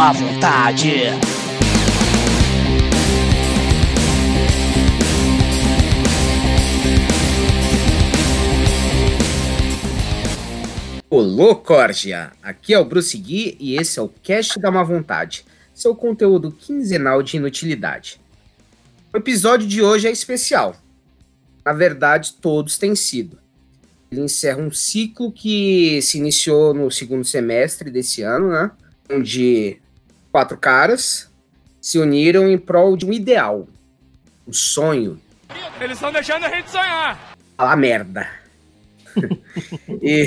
má vontade. Olô, Cordia! Aqui é o Bruce Gui e esse é o Cast da Má Vontade, seu conteúdo quinzenal de inutilidade. O episódio de hoje é especial. Na verdade, todos têm sido. Ele encerra um ciclo que se iniciou no segundo semestre desse ano, né? Onde quatro caras se uniram em prol de um ideal, um sonho. Eles estão deixando a gente sonhar. Fala merda. e,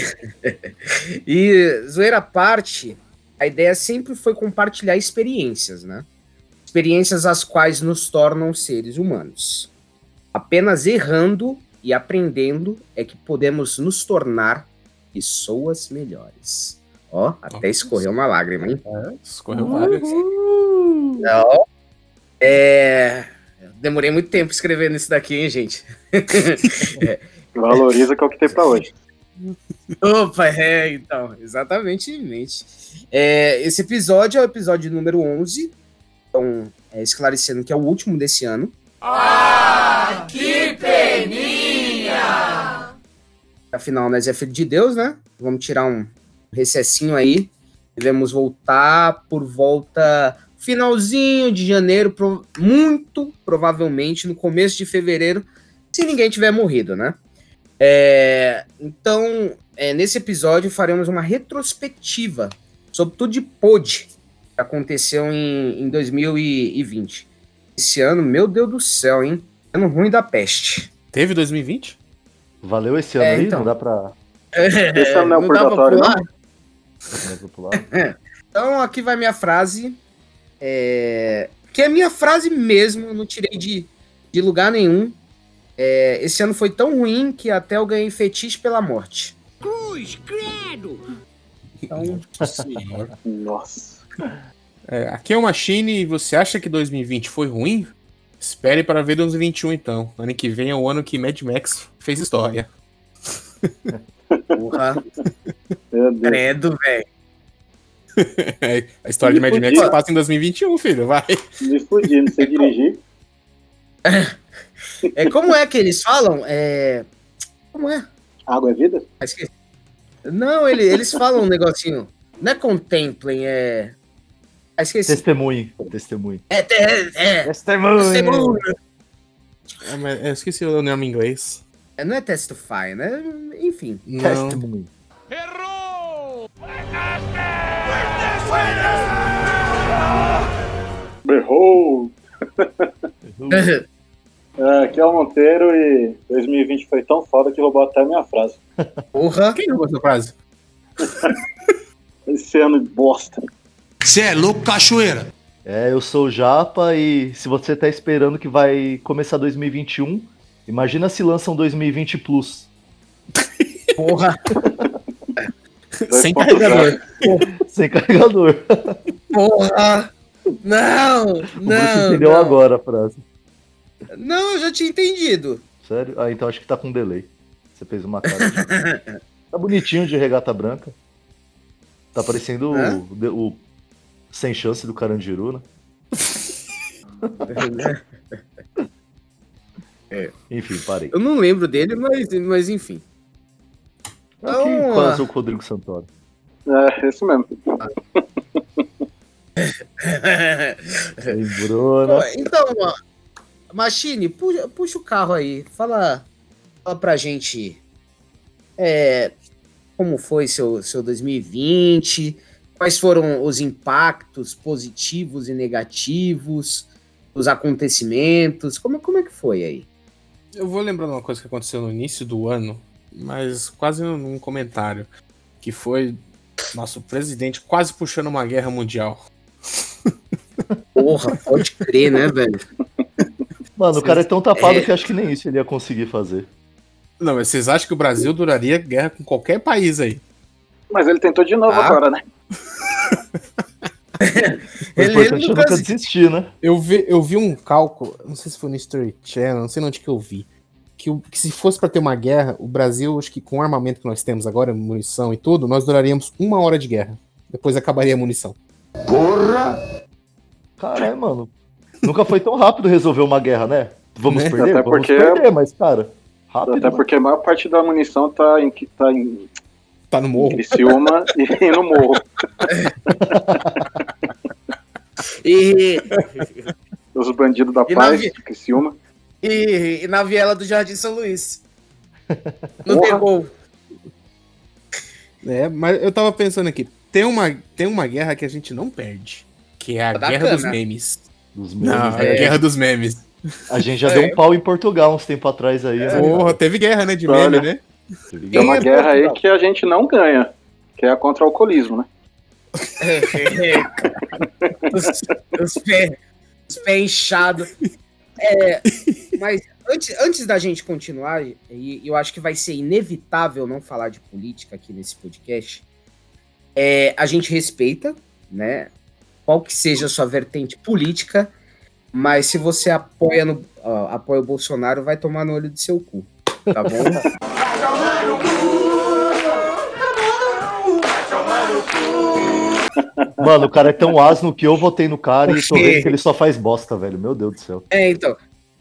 e, zoeira à parte, a ideia sempre foi compartilhar experiências, né? Experiências as quais nos tornam seres humanos. Apenas errando e aprendendo é que podemos nos tornar pessoas melhores. Ó, até Nossa. escorreu uma lágrima, hein? É, escorreu várias. Não. É. Demorei muito tempo escrevendo isso daqui, hein, gente? é. Valoriza que é o que tem pra hoje. Opa, é, então, exatamente. É, esse episódio é o episódio número 11. Então, é, esclarecendo que é o último desse ano. Ah, que peninha! Afinal, nós é filho de Deus, né? Vamos tirar um recessinho aí. Devemos voltar por volta finalzinho de janeiro, pro, muito provavelmente no começo de fevereiro, se ninguém tiver morrido, né? É, então, é, nesse episódio faremos uma retrospectiva sobre tudo de pod que aconteceu em, em 2020. Esse ano, meu Deus do céu, hein? Ano ruim da peste. Teve 2020? Valeu esse ano É, aí? então. Não dá pra. Esse ano é o purgatório, não? Então, aqui vai minha frase. é, que é minha frase mesmo, eu não tirei de, de lugar nenhum. É, esse ano foi tão ruim que até eu ganhei fetiche pela morte. Cruz, credo. Então. Nossa. É, aqui é o Machine e você acha que 2020 foi ruim? Espere para ver 2021 então. Ano que vem é o ano que Mad Max fez história. porra, Meu Deus. credo, velho. É, a história de Mad Max passa em 2021, filho, vai. Me fudi, não sei dirigir. É, como é que eles falam? É, como é? Água é vida? Ah. Não, ele- eles falam um negocinho. Não é contemplem, é. Ah, esqueci. Testemunhe. Testemunhe. É, é, é. Testemunhe! Testemunho. É, mas eu esqueci o nome em inglês. É, Não é testify, né? Enfim. Não. Testemunhe. Errou! Berrou! É, aqui é o Monteiro e 2020 foi tão foda que roubou até a minha frase. Porra. Quem roubou essa frase? Esse ano de bosta. Cê é louco, cachoeira. É, eu sou o Japa e se você tá esperando que vai começar 2021, imagina se lançam 2020 Plus. Porra. Sem 2.0. carregador. Sem carregador. Porra. Não. O Não. entendeu não. agora a frase. Não, eu já tinha entendido. Sério? Ah, então acho que tá com delay. Você fez uma cara. de- Tá bonitinho de regata branca. Tá parecendo o, de- o sem chance do Carandiru, né? Enfim, parei. Eu não lembro dele, mas, mas enfim. Então, quase o Rodrigo Santoro. É, esse mesmo. Lembrou, Pô, né? então, ó, Machine, puxa, puxa o carro aí. Fala, fala pra gente é, como foi seu, seu 2020, quais foram os impactos positivos e negativos, os acontecimentos, como, como é que foi aí? Eu vou lembrar de uma coisa que aconteceu no início do ano, mas quase num comentário. Que foi nosso presidente quase puxando uma guerra mundial. Porra, pode crer, né, velho? Mano, o cara é tão tapado É. que acho que nem isso ele ia conseguir fazer. Não, mas vocês acham que o Brasil duraria guerra com qualquer país aí? Mas ele tentou de novo Ah. agora, né? O Ele- importante ele é nunca desistir, né? Eu vi, eu vi um cálculo, não sei se foi no History Channel, não sei onde que eu vi. Que, o- que se fosse pra ter uma guerra, o Brasil, acho que com o armamento que nós temos agora, munição e tudo, nós duraríamos uma hora de guerra. Depois acabaria a munição. Caralho, mano. Nunca foi tão rápido resolver uma guerra, né? Vamos Né? perder? Até Vamos porque- perder, mas, cara, rápido. Até mano. porque a maior parte da munição tá em, tá em Tá no morro. Criciúma e no morro. E, Os bandidos da E na paz de Criciúma. E, e na viela do Jardim São Luís. No Porra. Degol. É, mas eu tava pensando aqui, tem uma, tem uma guerra que a gente não perde, que é a Da guerra dos cana. memes. Dos Não, memes, a né? guerra dos memes. A gente já É. deu um pau em Portugal uns tempos atrás aí, né? Porra, teve guerra, né, de Olha. meme, né? É uma É, guerra aí que a gente não ganha. Que é a contra o alcoolismo, né? os, os pés pé inchados. É, mas antes, antes da gente continuar, e eu acho que vai ser inevitável não falar de política aqui nesse podcast. É, a gente respeita, né? Qual que seja a sua vertente política, mas se você apoia, no, ó, apoia o Bolsonaro, vai tomar no olho do seu cu. Tá bom? Mano, o cara é tão asno que eu votei no cara e tô vendo que ele só faz bosta, velho. Meu Deus do céu. É, então.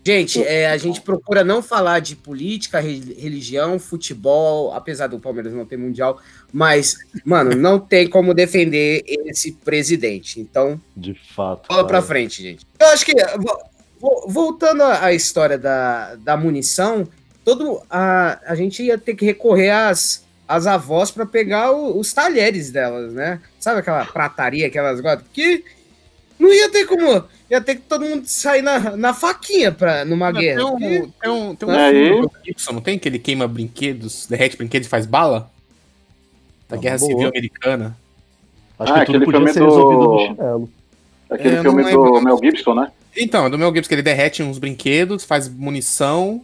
Gente, é, a gente procura não falar de política, re- religião, futebol, apesar do Palmeiras não ter mundial, mas, mano, não tem como defender esse presidente. Então, De fato. bola pra frente, gente. Eu acho que, vo- vo- voltando à à história da, da munição, todo a, a gente ia ter que recorrer às, às avós pra pegar o- os talheres delas, né? Sabe aquela prataria que elas gostam? Que não ia ter como. Ia ter que todo mundo sair na, na faquinha pra, numa guerra. Tem um, porque- tem um, tem um Aí. filme do Gibson, não tem? Que ele queima brinquedos, derrete brinquedos e faz bala? Da Ah, Guerra boa. Civil Americana. Acho Ah, que tudo aquele podia ser do- resolvido no chinelo. Aquele É, filme não do Mel Gibson, né? Então, é do Mel Gibson, que ele derrete uns brinquedos, faz munição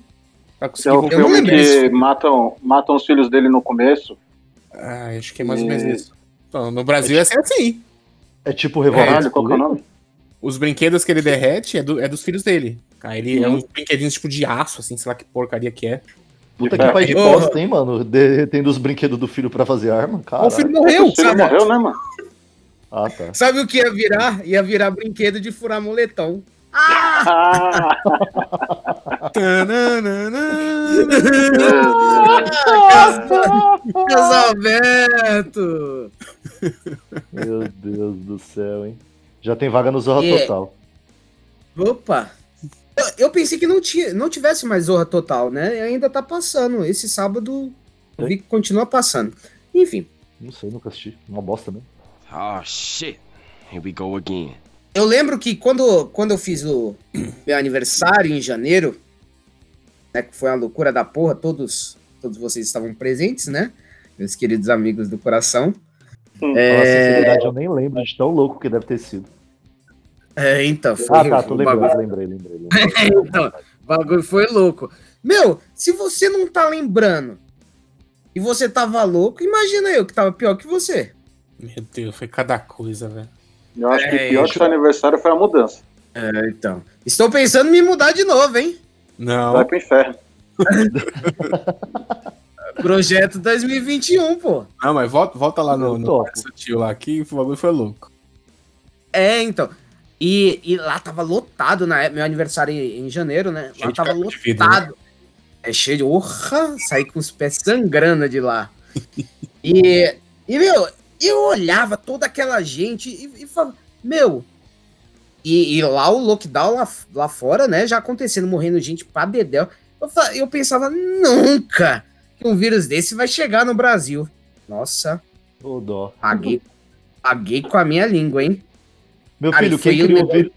é o filme que matam, matam os filhos dele no começo. Ah, acho que é mais ou menos isso. Então, no Brasil ia ser assim. É tipo Revolver. Caralho, qual que é o nome? Os brinquedos que ele derrete é, do- é dos filhos dele. Aí ele é uns brinquedinhos tipo de aço, assim, sei lá que porcaria que é. Puta É. que pai de bosta, hein, mano? Derretendo os brinquedos do filho pra fazer arma. o Cara. filho morreu, O filho sabe? morreu, né, mano? Ah, tá. Sabe o que ia virar? Ia virar brinquedo de furar moletão. Ah, Casalberto! Meu Deus do céu, hein? Já tem vaga no Zorra É. Total. Opa! Eu, eu pensei que não, tinha, não tivesse mais Zorra Total, né? E ainda tá passando. Esse sábado eu vi que continua passando. Enfim, Não sei, nunca assisti. Uma bosta mesmo. Oh shit. Here we go again. Eu lembro que quando, quando eu fiz o meu aniversário em janeiro, né, que foi uma loucura da porra, todos, todos vocês estavam presentes, né? Meus queridos amigos do coração. Falar sinceridade, eu nem lembro de tão louco que deve ter sido. É, então, foi, Ah, tá, tô o bagulho- lembrando, lembrei, lembrei. lembrei. Então, o bagulho foi louco. Meu, se você não tá lembrando e você tava louco, imagina eu que tava pior que você. Meu Deus, foi cada coisa, velho. Eu acho que É, pior que seu aniversário foi a mudança. É, então. Estou pensando em me mudar de novo, hein? Não. Vai pro inferno. Projeto 2021, pô. Não, mas volta, volta lá no, no tio lá, que o bagulho foi louco. É, então. E, e lá tava lotado na época, meu aniversário em, em janeiro, né? Cheio lá tava caco de vidro, lotado. É cheio de. Orra! Saí com os pés sangrando de lá. e, e, meu, eu olhava toda aquela gente e, e falava, meu. E, e lá o lockdown lá, lá fora, né? Já acontecendo, morrendo gente pra dedéu. Eu, fa- eu pensava, nunca que um vírus desse vai chegar no Brasil. Nossa, Ô, dó. paguei, paguei com a minha língua, hein? Meu filho, quem criou o vírus?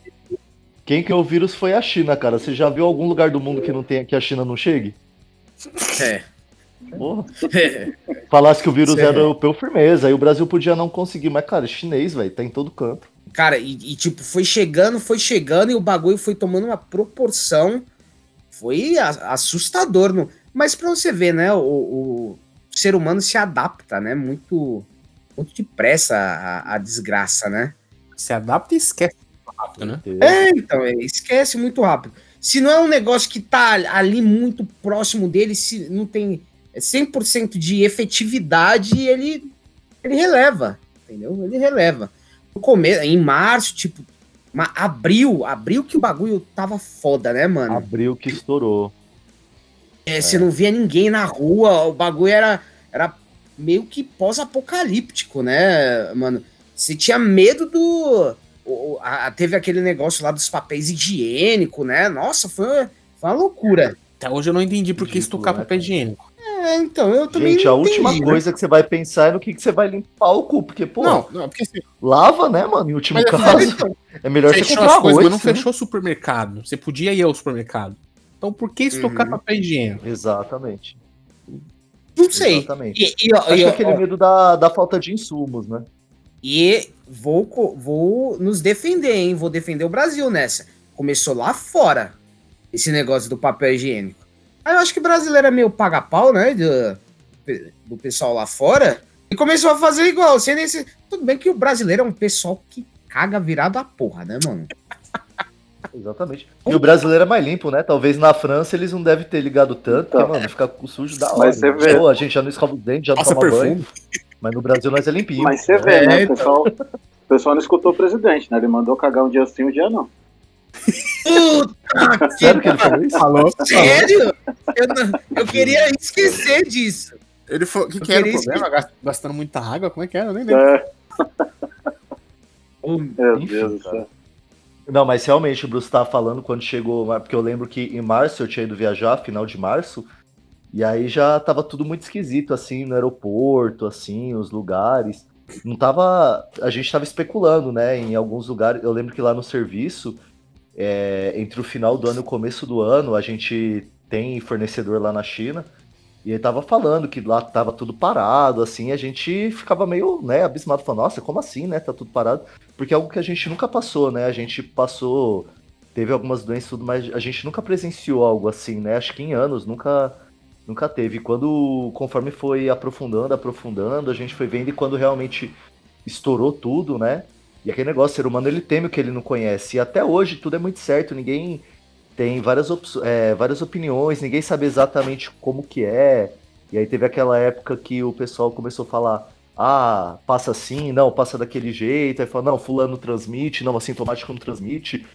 Quem criou o vírus foi a China, cara. Você já viu algum lugar do mundo que não tem que a China não chegue? É. Porra. Falasse que o vírus Sério. era europeu, firmeza. Aí o Brasil podia não conseguir, mas, cara, chinês, velho, tá em todo canto. Cara, e, e, tipo, foi chegando, foi chegando e o bagulho foi tomando uma proporção. Foi a- assustador. No... Mas pra você ver, né? O, o ser humano se adapta, né? Muito, muito depressa à, à desgraça, né? Se adapta e esquece muito rápido, né? É, então, é, esquece muito rápido. Se não é um negócio que tá ali muito próximo dele, se não tem 100% de efetividade, ele, ele releva, entendeu? Ele releva. no começo, em março, tipo, ma- abril, abril que o bagulho tava foda, né, mano? Abril que estourou. É, Você não via ninguém na rua, o bagulho era, era meio que pós-apocalíptico, né, mano? Você tinha medo do. o- a- teve aquele negócio lá dos papéis higiênicos, né? Nossa, foi, foi uma loucura. Até hoje eu não entendi por que estocar papel higiênico. É, então, eu também. Gente, a última entendi, né? coisa que você vai pensar é no que, que você vai limpar o cu, porque, pô, Não, não, porque assim, lava, né, mano? Em último Mas, caso, é melhor você comprar as coisas, arroz. mas não né? fechou o supermercado. Você podia ir ao supermercado. Então por que estocar Uhum. papel higiênico? Exatamente. Não sei. Exatamente. E, e, Acho e, que ó, é aquele medo da, da falta de insumos, né? e vou, vou nos defender, hein? Vou defender o Brasil nessa. Começou lá fora esse negócio do papel higiênico. Aí eu acho que brasileiro é meio paga-pau, né? Do, do pessoal lá fora. E começou a fazer igual. Sem nem se- Tudo bem que o brasileiro é um pessoal que caga virado a porra, né, mano? Exatamente. E o brasileiro é mais limpo, né? Talvez na França eles não devem ter ligado tanto, Então. mano, fica com o sujo da hora. Mas você né? vê. Pô, a gente já não escova os dentes, já não Passa toma perfume. banho. Mas no Brasil nós é limpinho. Mas você vê, É, né? O então. pessoal, o pessoal não escutou o presidente, né? Ele mandou cagar um dia sim, um dia não. Puta que Sério que ele falou isso? Falou? Sério? Eu, não- eu queria esquecer disso. Ele falou que, que era o problema? Gast- Gastando muita água? Como é que era? Eu nem lembro. É, Ô, meu Enfim, Deus cara. Não, mas realmente o Bruce tava falando quando chegou, porque eu lembro que em março eu tinha ido viajar, final de março, e aí já tava tudo muito esquisito, assim, no aeroporto, assim, os lugares. Não tava. A gente tava especulando, né? Em alguns lugares. Eu lembro que lá no serviço, é, entre o final do ano e o começo do ano, a gente tem fornecedor lá na China. E ele tava falando que lá tava tudo parado, assim, a gente ficava meio, né, abismado, falando, nossa, como assim, né, tá tudo parado? Porque é algo que a gente nunca passou, né, a gente passou, teve algumas doenças, tudo, mas a gente nunca presenciou algo assim, né, acho que em anos nunca, nunca teve. Quando, conforme foi aprofundando, aprofundando, a gente foi vendo e quando realmente estourou tudo, né, e aquele negócio, o ser humano, ele teme o que ele não conhece, e até hoje tudo é muito certo, ninguém tem várias, é, várias opiniões, ninguém sabe exatamente como que é. E aí teve aquela época que o pessoal começou a falar, ah, passa assim, não, passa daquele jeito, aí fala, não, fulano transmite, não, assintomático não transmite.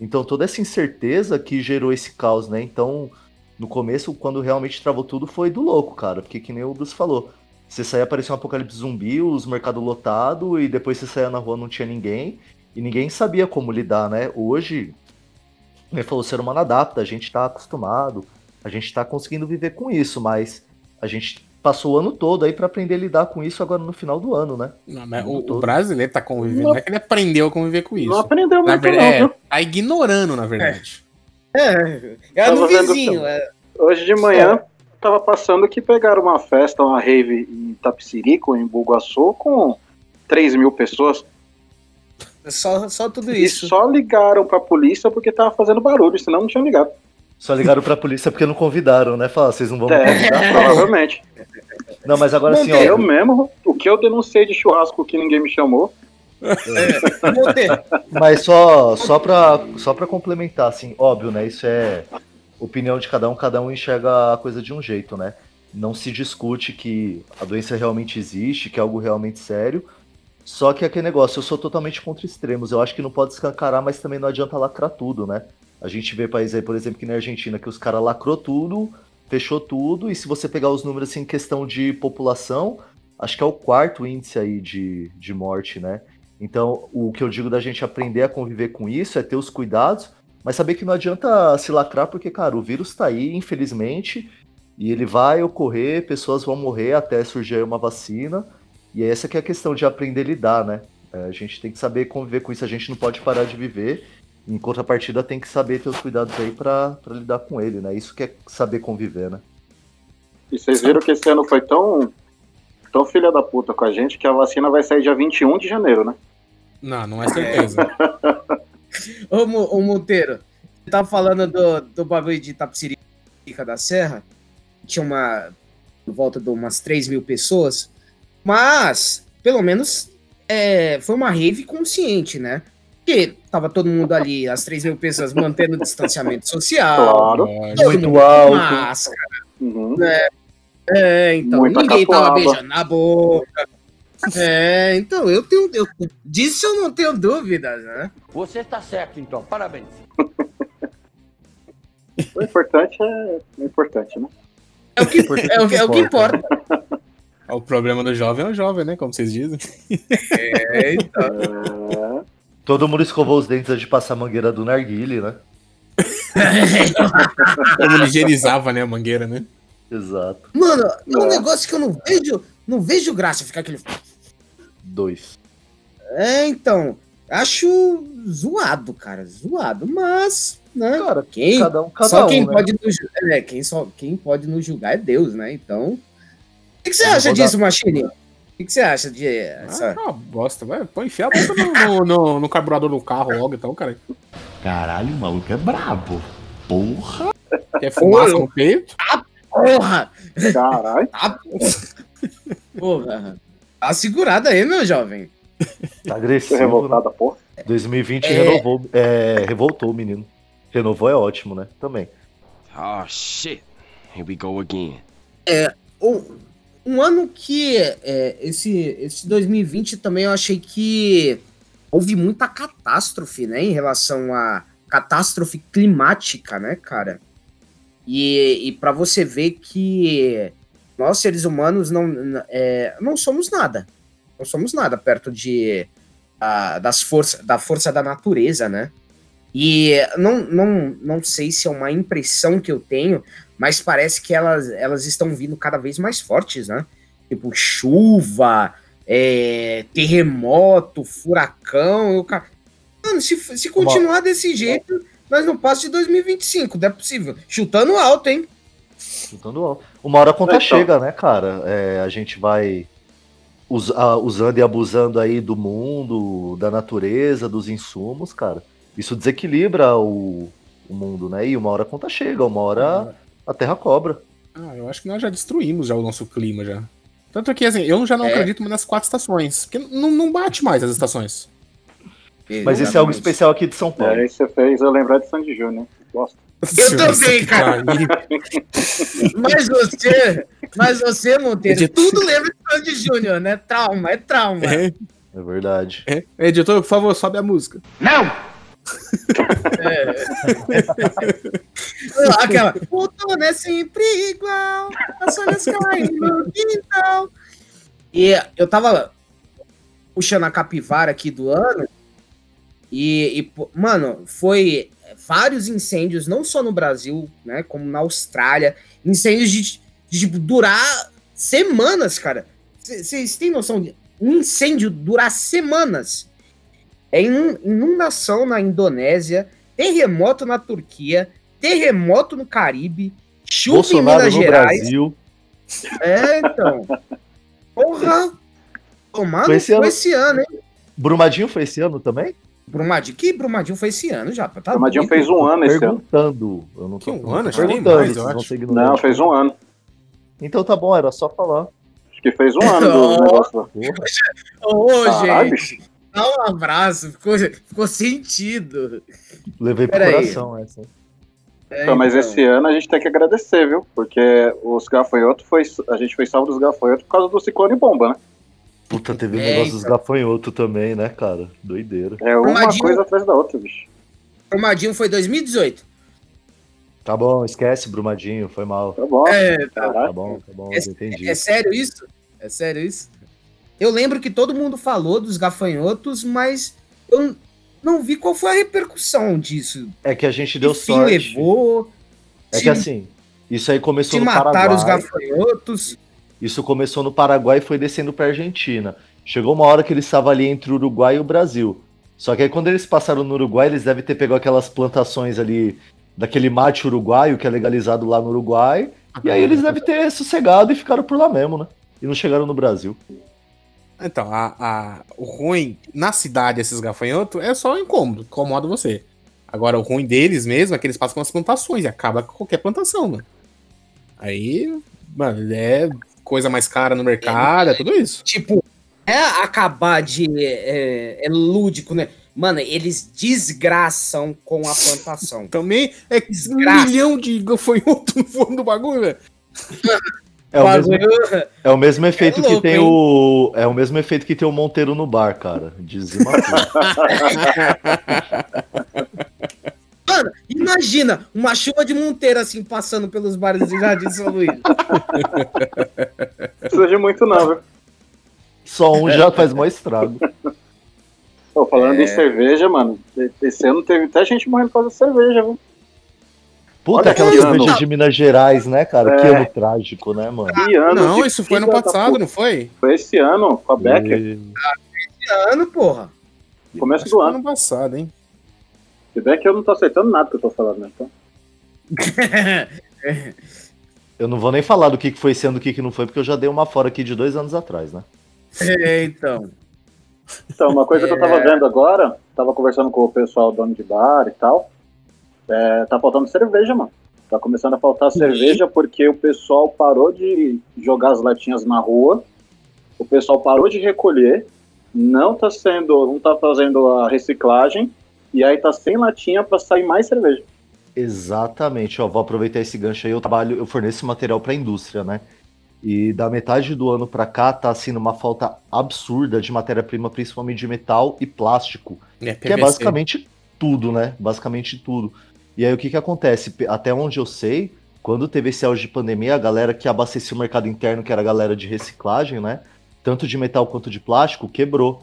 Então toda essa incerteza que gerou esse caos, né? Então, no começo, quando realmente travou tudo, foi do louco, cara, porque que nem o Bruce falou. Você saía, parecia um apocalipse zumbi, os mercados lotados, e depois você saía na rua, não tinha ninguém, e ninguém sabia como lidar, né? Hoje, ele falou, o ser humano adapta, a gente tá acostumado, a gente tá conseguindo viver com isso, mas a gente passou o ano todo aí pra aprender a lidar com isso agora no final do ano, né? Não, mas O o, brasileiro tá convivendo, Não. não é que ele aprendeu a conviver com isso. Não aprendeu Na muito, verdade, não, é, viu? tá ignorando, na verdade. É, é Tava no vendo vizinho. também. É, Hoje de manhã tava passando que pegaram uma festa, uma rave em Tapicirico, em Bugaçu, com 3 mil pessoas. só, só tudo E isso. só ligaram pra polícia porque tava fazendo barulho, senão não tinham ligado. Só ligaram pra polícia porque não convidaram, né? Falaram, vocês não vão me É, convidar? provavelmente. Não, mas agora assim, Monteiro, Eu ó. mesmo, o que eu denunciei de churrasco que ninguém me chamou, Monteiro, Mas só, só, pra, só pra complementar, assim, óbvio, né? Isso é opinião de cada um, cada um enxerga a coisa de um jeito, né? Não se discute que a doença realmente existe, que é algo realmente sério. Só que aquele negócio, eu sou totalmente contra extremos. Eu acho que não pode escancarar, mas também não adianta lacrar tudo, né? A gente vê países aí, por exemplo, que na Argentina, que os caras lacrou tudo, fechou tudo, e se você pegar os números assim, em questão de população, acho que é o quarto índice aí de, de morte, né? Então, o que eu digo da gente aprender a conviver com isso é ter os cuidados, mas saber que não adianta se lacrar, porque, cara, o vírus tá aí, infelizmente, e ele vai ocorrer, pessoas vão morrer até surgir aí uma vacina, e essa que é a questão de aprender a lidar, né? É, a gente tem que saber conviver com isso, a gente não pode parar de viver, em contrapartida tem que saber ter os cuidados aí pra pra lidar com ele, né? Isso que é saber conviver, né? e vocês viram que esse ano foi tão, tão filha da puta com a gente que a vacina vai sair dia 21 de janeiro, né? Não, não é certeza. ô, ô, Monteiro, você tava falando do, do bagulho de Tapsirica da Serra, tinha uma, por volta de umas 3 mil pessoas, mas, pelo menos, é, foi uma rave consciente, né? Porque tava todo mundo ali, as 3 mil pessoas mantendo o distanciamento social, Claro. Muito alto. máscara, Uhum. é, então, Muita ninguém tava catuaba. beijando na boca, É, então, eu tenho. Eu, disso eu não tenho dúvidas, né? Você está certo, então. Parabéns. O importante é o importante, né? É o que, é o, que- é o que importa. O problema do jovem é o jovem, né? Como vocês dizem. É, então. É, Todo mundo escovou os dentes antes de passar a mangueira do narguile, né? Como ele higienizava, né? A mangueira, né? Exato. Mano, é um É. negócio que eu não vejo. Não vejo graça ficar aquele. Dois. É, então. Acho zoado, cara. Zoado. Mas, né? Cara, Quem, cada um, cada só um, quem né? pode nos, ju- é, quem só quem pode nos julgar é Deus, né? Então. O que, que você acha vou dar- disso, Machine? O que, você acha de essa. Ah, uma bosta, vai. Põe enfiar a bosta no, no, no- no carburador do carro logo, então, cara. Caralho, o maluco é brabo. Porra. Quer fumaça no peito? Porra! caralho. Tá, porra! Dá uma segurada aí, meu jovem. Tá agressivo. né? revoltada, porra. 2020 É. renovou, é, revoltou o menino. Renovou é ótimo, né? Também. Oh shit. Here we go again. Um, um ano que é, esse, esse 2020 também eu achei que houve muita catástrofe, né? Em relação a catástrofe climática, né, cara? E, e para você ver que nós, seres humanos, não, é, não somos nada. Não somos nada perto de, ah, das força, da força da natureza, né? E não, não, não sei se é uma impressão que eu tenho, mas parece que elas, elas estão vindo cada vez mais fortes, né? Tipo, chuva, é, terremoto, furacão. Eu, Mano, se, se continuar desse jeito, nós não passamos de 2025, não é possível. Chutando alto, hein? Chutando alto. Uma hora a conta Então. chega, né, cara? É, a gente vai us- a- usando e abusando aí do mundo, da natureza, dos insumos, cara. Isso desequilibra o, o mundo, né? E uma hora a conta chega, uma hora a terra cobra. Ah, eu acho que nós já destruímos já o nosso clima já. Tanto que, assim, eu já não É. acredito mais nas quatro estações. Porque não, não bate mais as estações. Mas esse é algo especial aqui de São Paulo. É, você fez eu lembrar de Sandy Júnior. Gosto. Eu também, cara. Aí, Mas você, mas você, Monteiro, tudo lembra de Sandy Júnior, né? Trauma, é trauma. é, É verdade. é. Editor, por favor, sobe a música. Aquela, outono é sempre igual, as folhas caem no quintal. E eu tava puxando a capivara aqui do ano, e, e, mano, foi vários incêndios, não só no Brasil, né, como na Austrália, incêndios de, de tipo, durar semanas, cara. Vocês têm noção de um incêndio durar semanas? É inun- inundação na Indonésia, terremoto na Turquia, terremoto no Caribe, chuva Bolsonaro em Minas no Gerais. Brasil. É, então. Porra! Tomado Foi esse foi ano. esse ano, hein? Brumadinho foi esse ano também? Brumadinho, que Brumadinho foi esse ano já? Tá o Madinho doido? fez um ano esse ano. Perguntando. Eu não tô Que um ano? Acho perguntando, mais, eu acho. Não, fez um ano. Então tá bom, era só falar. Acho que fez um ano do Oh. negócio Ô, gente, dá um abraço, ficou, ficou sentido. levei pro Peraí. coração essa. É, Então, mas então. esse ano a gente tem que agradecer, viu? Porque os gafanhotos foi. A gente foi salvo dos gafanhotos por causa do ciclone bomba, né? Puta, teve o É, negócio dos então. gafanhotos também, né, cara? Doideira. É uma Brumadinho- coisa atrás da outra, bicho. Brumadinho foi 2018. Tá bom, esquece, Brumadinho, foi mal. Tá bom. É, tá. Tá bom, tá bom, É- eu entendi. É sério isso? É sério isso? Eu lembro que todo mundo falou dos gafanhotos, mas eu não vi qual foi a repercussão disso. É que a gente deu que fim sorte. levou? É se, que assim, isso aí começou se no mataram os Paraguai. gafanhotos. Isso começou no Paraguai e foi descendo pra Argentina. Chegou uma hora que eles estavam ali entre o Uruguai e o Brasil. Só que aí quando eles passaram no Uruguai, eles devem ter pegado aquelas plantações ali daquele mate uruguaio que é legalizado lá no Uruguai. E aí eles devem ter sossegado e ficaram por lá mesmo, né? E não chegaram no Brasil. Então, a, a- o ruim na cidade, esses gafanhotos, é só incômodo, incomoda você. Agora, o ruim deles mesmo é que eles passam com as plantações e acaba com qualquer plantação, mano. Aí, mano, é coisa mais cara no mercado, é tudo isso. Tipo, é acabar de. É, é lúdico, né? Mano, eles desgraçam com a plantação. Também é um Desgraça. milhão de gafanhotos no fundo do bagulho, velho. É o, mesmo, é o mesmo efeito que louco, tem hein? o. É o mesmo efeito que tem o Monteiro no bar, cara. Dizima. Mano, imagina uma chuva de monteiro assim passando pelos bares do Jardim São Luís. Não precisa de muito, não, viu? Só um já faz mó estrago. Pô, falando É. em cerveja, mano, esse ano teve até gente morrendo por causa de cerveja, viu? Puta, Olha aquela que cerveja ano. de Minas Gerais, né, cara? Que É. ano trágico, né, mano? Que ano Não, de isso foi no da passado, não foi? Foi esse ano, com a Becker. E- ano, porra. Começo Acho que do foi ano. ano passado, hein? Se bem que eu não tô acertando nada que eu tô falando, né? Então, Eu não vou nem falar do que foi sendo o que que não foi, porque eu já dei uma fora aqui de dois anos atrás, né? É, então. então, uma coisa que eu tava vendo agora, tava conversando com o pessoal dono de bar e tal, é, tá faltando cerveja, mano. Tá começando a faltar cerveja porque o pessoal parou de jogar as latinhas na rua, o pessoal parou de recolher, não tá sendo, não tá fazendo a reciclagem, e aí tá sem latinha pra sair mais cerveja. Exatamente, ó, vou aproveitar esse gancho aí, eu trabalho, eu forneço material para a indústria, né? E da metade do ano para cá tá assim uma falta absurda de matéria-prima, principalmente de metal e plástico, É, que é basicamente tudo, né? Basicamente tudo. E aí o que que acontece? Até onde eu sei, quando teve esse auge de pandemia, a galera que abastecia o mercado interno, que era a galera de reciclagem, né? Tanto de metal quanto de plástico, quebrou.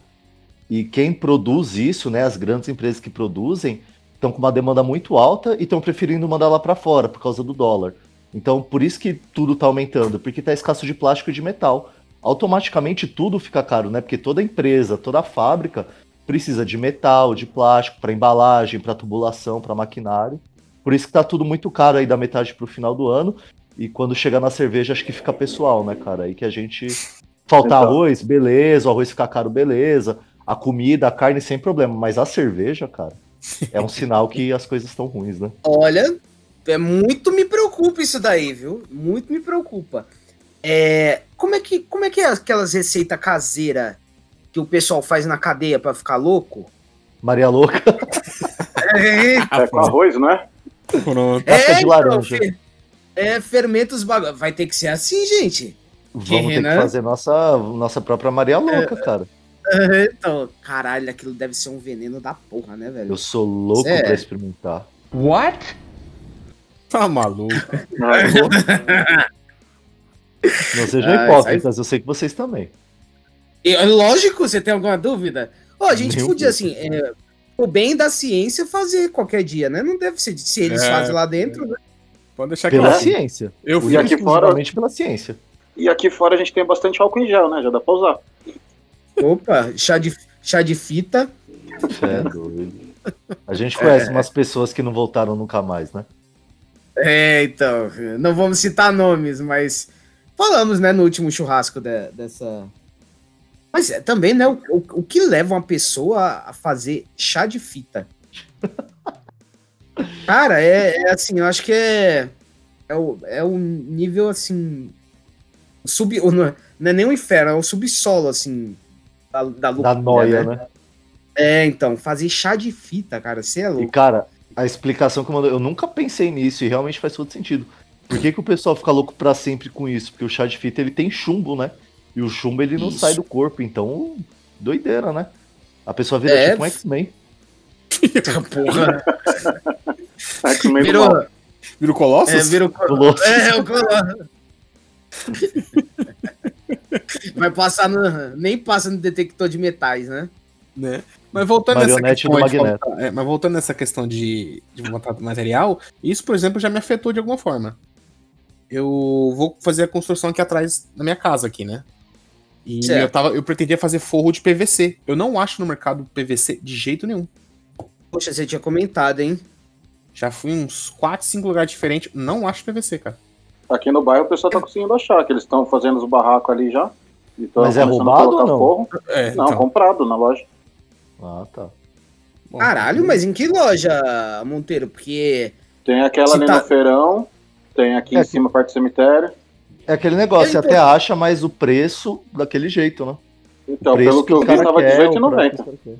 E quem produz isso, né? As grandes empresas que produzem, estão com uma demanda muito alta e estão preferindo mandar lá para fora por causa do dólar. Então, por isso que tudo está aumentando, porque está escasso de plástico e de metal. Automaticamente tudo fica caro, né? Porque toda empresa, toda fábrica precisa de metal, de plástico para embalagem, para tubulação, para maquinário. Por isso que tá tudo muito caro aí da metade pro final do ano. E quando chegar na cerveja, acho que fica pessoal, né, cara? Aí que a gente faltar Então. arroz, beleza, o arroz ficar caro, beleza. A comida, a carne sem problema, mas a cerveja, cara, é um sinal que as coisas estão ruins, né? Olha, é muito me preocupa isso daí, viu? Muito me preocupa. É, como é que como é que é aquelas receitas caseiras que o pessoal faz na cadeia pra ficar louco? Maria Louca, É, É com arroz, né? Pronto. casca de laranja. fe- é fermenta os bagulho. Vai ter que ser assim, gente. Vamos ter né? que fazer nossa, nossa própria Maria Louca, cara. É, Então, caralho, aquilo deve ser um veneno da porra, né, velho? Eu sou louco Sério? pra experimentar. What? Tá maluco. Não sejam Ah, hipócritas, eu sei que vocês também. E, lógico, você tem alguma dúvida? Ó, a gente podia, assim, é, o bem da ciência fazer qualquer dia, né? Não deve ser se eles É. fazem lá dentro, né? Pode deixar Pela claro. ciência. Eu E fui aqui fora- pela ciência. E aqui fora a gente tem bastante álcool em gel, né? Já dá pra usar. Opa, chá de, chá de fita. É doido. A gente conhece umas pessoas que não voltaram nunca mais, né? É, então, não vamos citar nomes, mas falamos, né, no último churrasco de- dessa. Mas é, também, né, o, o, o que leva uma pessoa a fazer chá de fita? Cara, é, é assim, eu acho que é. É o, é o nível assim. Sub, não, é, não é nem o inferno, é o subsolo, assim. Da, da, Da noia, né? É, então, fazer chá de fita, cara, você é E, louco. cara, a explicação que eu mandei, eu nunca pensei nisso e realmente faz todo sentido. Por que, que o pessoal fica louco pra sempre com isso? Porque o chá de fita ele tem chumbo, né? E o chumbo ele não Isso. sai do corpo, então doideira, né? A pessoa vira É. tipo um X-Men. Porra. É meio do Virou, o Colossus? é, virou Colossus. É, o Colossus. Vai passar no. Nem passa no detector de metais, né? né? Mas voltando nessa questão, de é, mas voltando nessa questão de, de montar material, isso, por exemplo, já me afetou de alguma forma. Eu vou fazer a construção aqui atrás da minha casa aqui, né? E Certo. eu, tava, eu pretendia fazer forro de PVC. Eu não acho no mercado PVC de jeito nenhum. Poxa, você tinha comentado, hein? Já fui em uns 4, 5 lugares diferentes, não acho PVC, cara. Aqui no bairro o pessoal tá conseguindo achar, que eles estão fazendo os barracos ali já. E tão Mas é roubado ou não? forro. É, Não, então. comprado na loja. Ah, tá. Bom, Caralho, mas em que loja, Monteiro? Porque. Tem aquela ali tá- no feirão, tem aqui É. em cima perto do cemitério. É aquele negócio, você até acha, mas o preço daquele jeito, né? Então, pelo que eu o vi, cara tava quer, o preço R$18,90. que o cara quer.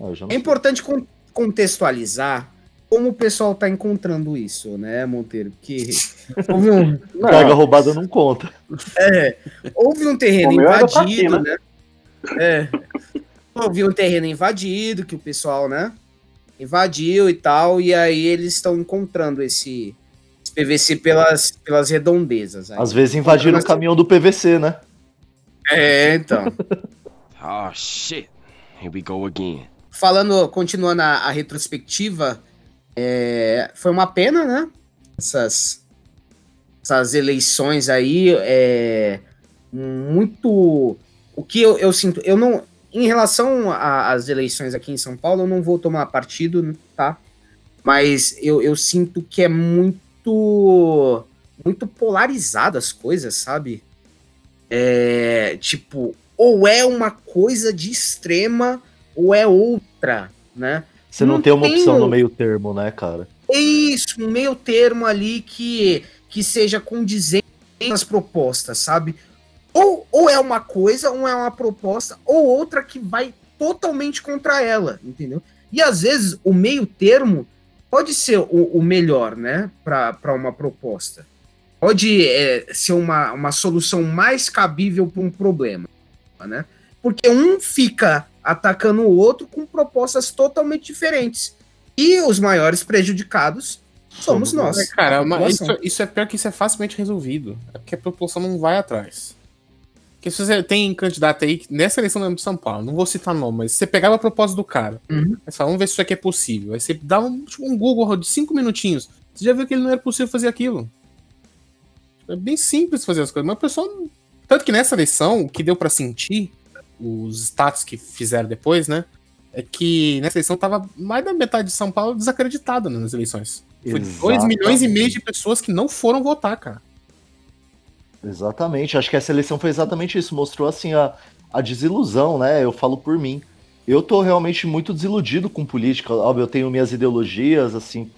Ah, eu já não é importante con- contextualizar como o pessoal tá encontrando isso, né, Monteiro? Porque houve um, Carga roubada não conta. é, houve um terreno invadido, aqui, né? É. Houve um terreno invadido que o pessoal, né? Invadiu e tal, e aí eles estão encontrando esse, esse PVC pelas, pelas redondezas. aí. Às vezes invadiram o caminhão do PVC, né? É, então. Oh shit. Here we go again. Falando, continuando a, a retrospectiva, é, foi uma pena, né? Essas, essas eleições aí, é, muito. O que eu, eu sinto, eu não. Em relação às eleições aqui em São Paulo, eu não vou tomar partido, tá? Mas eu, eu sinto que é muito. Muito polarizado as coisas, sabe? É, tipo, ou é uma coisa de extrema ou é outra, né? Você não, Não tem uma tem opção no meio termo, né, cara? É isso, um meio termo ali que, que seja condizente com as propostas, sabe? Ou, ou é uma coisa, ou é uma proposta, ou outra que vai totalmente contra ela, entendeu? E às vezes o meio termo pode ser o, o melhor, né, para uma proposta. Pode é, ser uma, uma solução mais cabível para um problema, né? Porque um fica atacando o outro com propostas totalmente diferentes. E os maiores prejudicados somos nós. É, cara, isso, isso é pior que isso é facilmente resolvido. É porque a população não vai atrás. Porque se você tem candidato aí, nessa eleição de São Paulo, não vou citar nome, mas você pegava a proposta do cara, Uhum. aí você fala, vamos ver se isso aqui é possível. Aí você dá um, tipo, um Google de cinco minutinhos, você já viu que ele não era possível fazer aquilo. É bem simples fazer as coisas, mas o pessoal. Tanto que nessa eleição, o que deu pra sentir, os status que fizeram depois, né? É que nessa eleição tava mais da metade de São Paulo desacreditada nas eleições. Foi 2 milhões e meio de pessoas que não foram votar, cara. Exatamente, acho que essa eleição foi exatamente isso, mostrou assim a, a desilusão, né? Eu falo por mim. Eu tô realmente muito desiludido com política. Óbvio, eu tenho minhas ideologias, assim,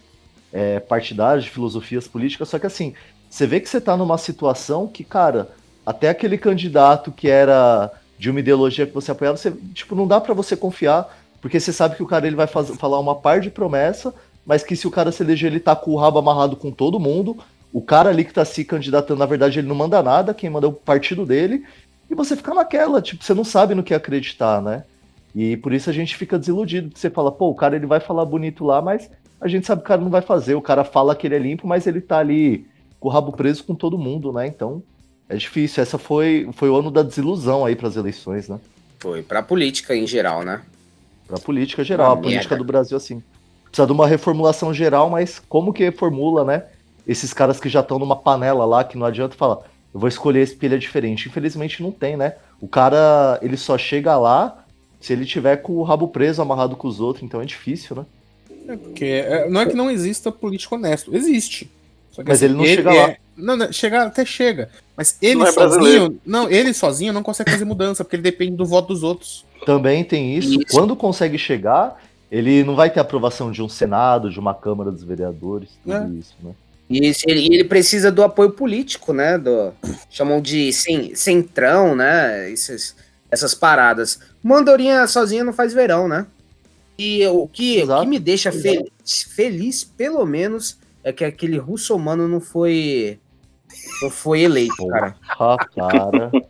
é, partidárias, de filosofias políticas, só que assim, você vê que você tá numa situação que, cara, até aquele candidato que era de uma ideologia que você apoiava, você, tipo, não dá pra você confiar, porque você sabe que o cara ele vai faz- falar uma par de promessa, mas que se o cara se eleger, ele tá com o rabo amarrado com todo mundo, o cara ali que tá se candidatando, na verdade, ele não manda nada, quem manda é o partido dele, e você fica naquela, tipo, você não sabe no que acreditar, né? E por isso a gente fica desiludido, porque você fala, pô, o cara ele vai falar bonito lá, mas a gente sabe que o cara não vai fazer, o cara fala que ele é limpo, mas ele tá ali com o rabo preso com todo mundo, né? Então, é difícil, essa foi, foi o ano da desilusão aí pras eleições, né? Foi pra política em geral, né? Pra política geral, Uma a política merda. do Brasil, assim. Precisa de uma reformulação geral, mas como que reformula, né? Esses caras que já estão numa panela lá, que não adianta falar, eu vou escolher esse pilha diferente. Infelizmente não tem, né? O cara, ele só chega lá se ele tiver com o rabo preso, amarrado com os outros, então é difícil, né? É porque é, não é que não exista político honesto, existe. Só que, Mas ele não chega é- lá. Não, não, chega, até chega. Mas ele Não é sozinho. brasileiro. Não, ele sozinho não consegue fazer mudança, porque ele depende do voto dos outros. Também tem isso. Isso. Quando consegue chegar, ele não vai ter aprovação de um Senado, de uma Câmara dos Vereadores, tudo É. isso, né? E esse- ele, e ele precisa do apoio político, né? Do, chamam de cen- centrão, né? Esses, essas paradas. Mandorinha sozinha não faz verão, né? E o que, o que me deixa fe- feliz, pelo menos, é que aquele russomano não foi. Não foi eleito, cara. Ah, cara.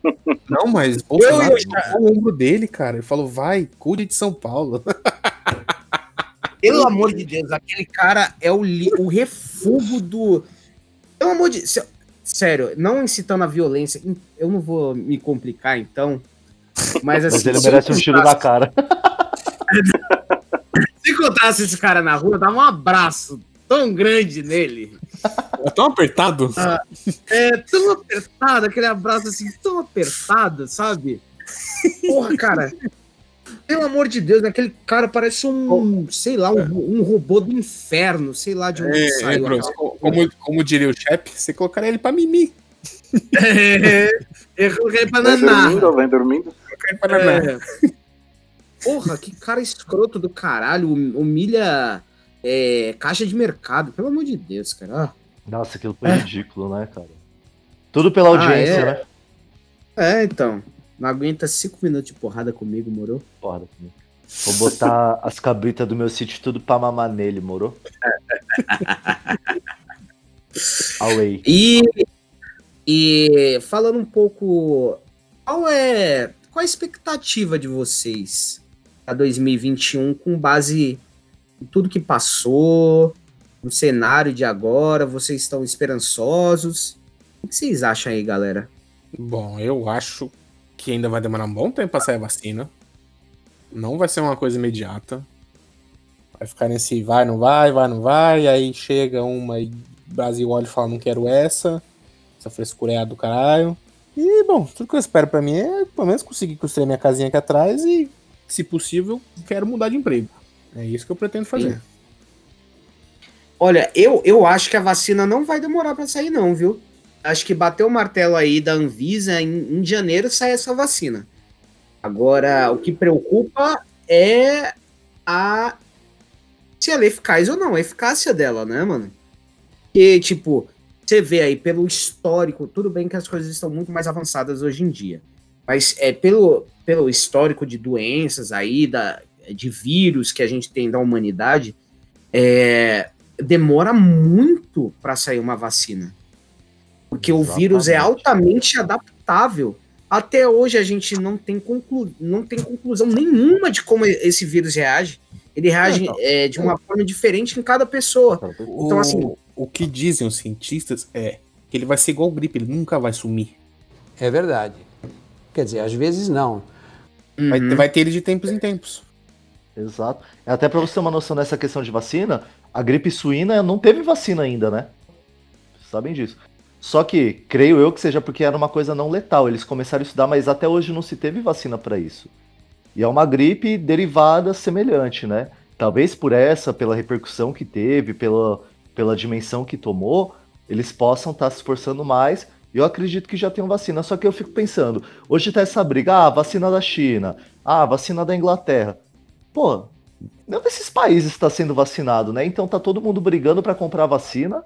Não, mas Bolsonaro eu- chamou o ombro dele, cara. Ele falou, vai, cuide de São Paulo. Pelo amor de Deus, aquele cara é o, li- o refúgio do. Pelo amor de sé- Sério, não incitando a violência, eu não vou me complicar então. Mas assim. Mas ele eu merece um tiro na cara. Se encontrasse esse cara na rua, dava um abraço tão grande nele. É tão apertado. É tão apertado, aquele abraço assim, tão apertado, sabe? Porra, cara. Pelo amor de Deus, aquele cara parece um, sei lá, um, um robô do inferno, sei lá de onde É, é, saiu. Co- como, como diria o chefe, você colocaria ele pra mimir. É, eu coloquei pra Vem nanar. dormindo, vem dormindo. Colocaria pra nanar. É. Porra, que cara escroto do caralho. hum- Humilha é, caixa de mercado. Pelo amor de Deus, cara. Ah. Nossa, aquilo foi ridículo, né, cara? Tudo pela audiência, é? né? É, então. Não aguenta cinco minutos de porrada comigo, moro? Porra, comigo. Vou botar as cabritas do meu sítio tudo pra mamar nele, moro? Away. E, e falando um pouco, qual é qual a expectativa de vocês para 2021 com base tudo que passou, no cenário de agora? Vocês estão esperançosos? O que vocês acham aí, galera? Bom, eu acho que ainda vai demorar um bom tempo pra sair a vacina. Não vai ser uma coisa imediata. Vai ficar nesse vai, não vai, vai, não vai. Aí chega uma e Brasil olha e fala, não quero essa. Essa frescura é a do caralho. E, bom, tudo que eu espero pra mim é pelo menos conseguir construir minha casinha aqui atrás e, se possível, quero mudar de emprego. É isso que eu pretendo fazer. Sim. Olha, eu, eu acho que a vacina não vai demorar para sair, não, viu? Acho que bateu o martelo aí da Anvisa, em, em janeiro sai essa vacina. Agora, o que preocupa é a se ela é eficaz ou não, a eficácia dela, né, mano? E, tipo, você vê aí pelo histórico, tudo bem que as coisas estão muito mais avançadas hoje em dia, mas é pelo, pelo histórico de doenças aí, da, de vírus que a gente tem da humanidade, é, demora muito para sair uma vacina. Porque Exatamente. o vírus é altamente adaptável. Até hoje a gente não tem, conclu não tem conclusão nenhuma de como esse vírus reage. Ele reage é, de uma forma diferente em cada pessoa. Então, assim. O que dizem os cientistas é que ele vai ser igual gripe, ele nunca vai sumir. É verdade. Quer dizer, às vezes não. Uhum. Vai, vai, ter ele de tempos em tempos. Exato. Até para você ter uma noção dessa questão de vacina, a gripe suína não teve vacina ainda, né? Sabem disso. Só que, creio eu que seja porque era uma coisa não letal. Eles começaram a estudar, mas até hoje não se teve vacina para isso. E é uma gripe derivada semelhante, né? Talvez por essa, pela repercussão que teve, pela, pela dimensão que tomou, eles possam estar tá se esforçando mais. Eu acredito que já tem vacina. Só que eu fico pensando, hoje tá essa briga, ah, vacina da China, ah, vacina da Inglaterra. Pô, nenhum desses países está sendo vacinado, né? Então tá todo mundo brigando para comprar vacina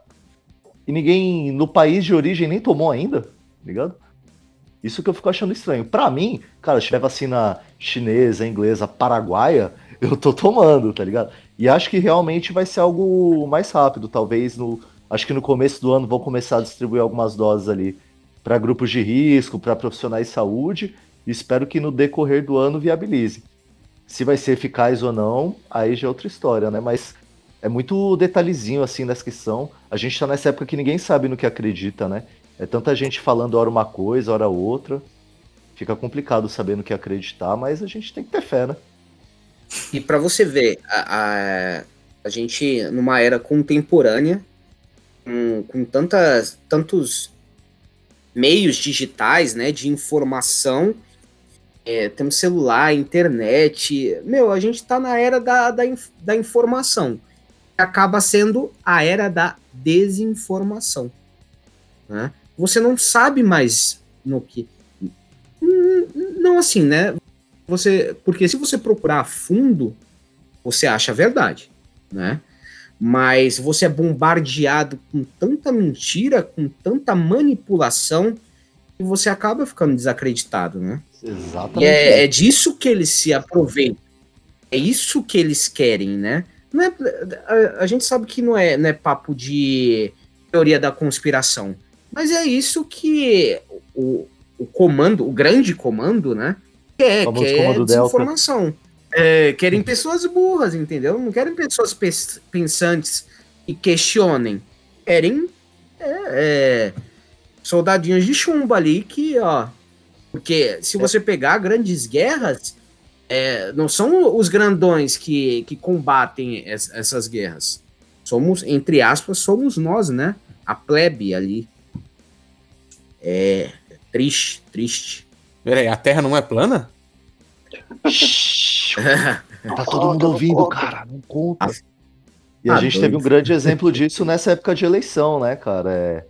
e ninguém no país de origem nem tomou ainda, tá ligado? Isso que eu fico achando estranho. Para mim, cara, se tiver vacina chinesa, inglesa, paraguaia, eu tô tomando, tá ligado? E acho que realmente vai ser algo mais rápido, talvez no acho que no começo do ano vão começar a distribuir algumas doses ali para grupos de risco, para profissionais de saúde, espero que no decorrer do ano viabilize. Se vai ser eficaz ou não, aí já é outra história, né? Mas é muito detalhezinho assim nessa questão. A gente tá nessa época que ninguém sabe no que acredita, né? É tanta gente falando hora uma coisa, hora outra. Fica complicado saber no que acreditar, mas a gente tem que ter fé, né? E para você ver, a, a, a, gente, numa era contemporânea, com, com tantas, tantos meios digitais, né, de informação, é, temos celular, internet. Meu, a gente tá na era da, da, da informação. Acaba sendo a era da desinformação. Né? Você não sabe mais no que. Não assim, né? Você, porque se você procurar a fundo, você acha a verdade, né? Mas você é bombardeado com tanta mentira, com tanta manipulação, que você acaba ficando desacreditado, né? Exatamente. E é, é disso que eles se aproveitam. É isso que eles querem, né? Não é, a, a, gente sabe que não é, não é papo de teoria da conspiração. Mas é isso que o, o comando, o grande comando, né? Quer, quer desinformação. É, querem pessoas burras, entendeu? Não querem pessoas pensantes e questionem. Querem é, é, soldadinhos de chumbo ali que, ó, porque se você pegar grandes guerras, é, não são os grandões que, que combatem es, essas guerras. Somos, entre aspas, somos nós, né? A plebe ali. É triste, triste. Peraí, a Terra não é plana? tá todo mundo ouvindo, cara. Não conta. E a ah, gente teve um grande exemplo disso nessa época de eleição, né, cara? É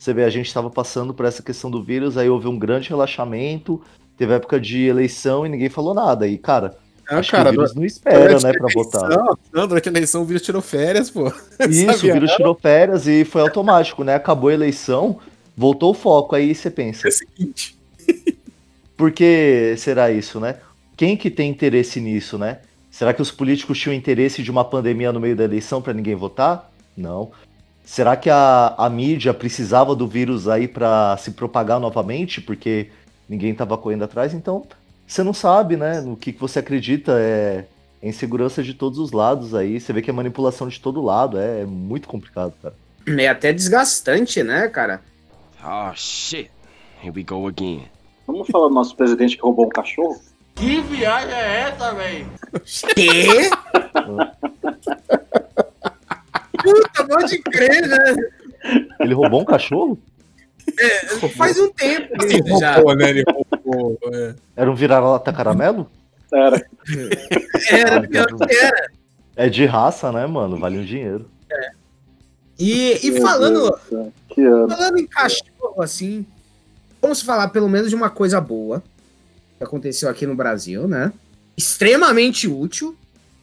você vê, a gente estava passando por essa questão do vírus, aí houve um grande relaxamento, teve época de eleição e ninguém falou nada. E, cara, ah, acho cara, que o vírus não espera, né, pra votar. Não, durante a eleição o vírus tirou férias, pô. Isso, o vírus tirou férias e foi automático, né? Acabou a eleição, voltou o foco, aí você pensa. É o seguinte. Por que será isso, né? Quem que tem interesse nisso, né? Será que os políticos tinham interesse de uma pandemia no meio da eleição para ninguém votar? Não. Será que a, a mídia precisava do vírus aí pra se propagar novamente? Porque ninguém tava correndo atrás? Então, você não sabe, né? No que, que você acredita. É, é insegurança de todos os lados aí. Você vê que é manipulação de todo lado. É, é muito complicado, cara. É até desgastante, né, cara? Oh shit. Here we go again. Vamos falar do nosso presidente que roubou um cachorro? Que viagem é essa, velho? Quê? Puta, pode crer, né? Ele roubou um cachorro? É, faz um tempo Ele já. roubou, né? Ele roubou. é. Era um vira-lata caramelo? Era. Era, pior que era. É de raça, né, mano? Vale um dinheiro. E, e Meu falando, Deus falando em cachorro, assim, vamos falar pelo menos de uma coisa boa que aconteceu aqui no Brasil, né? Extremamente útil,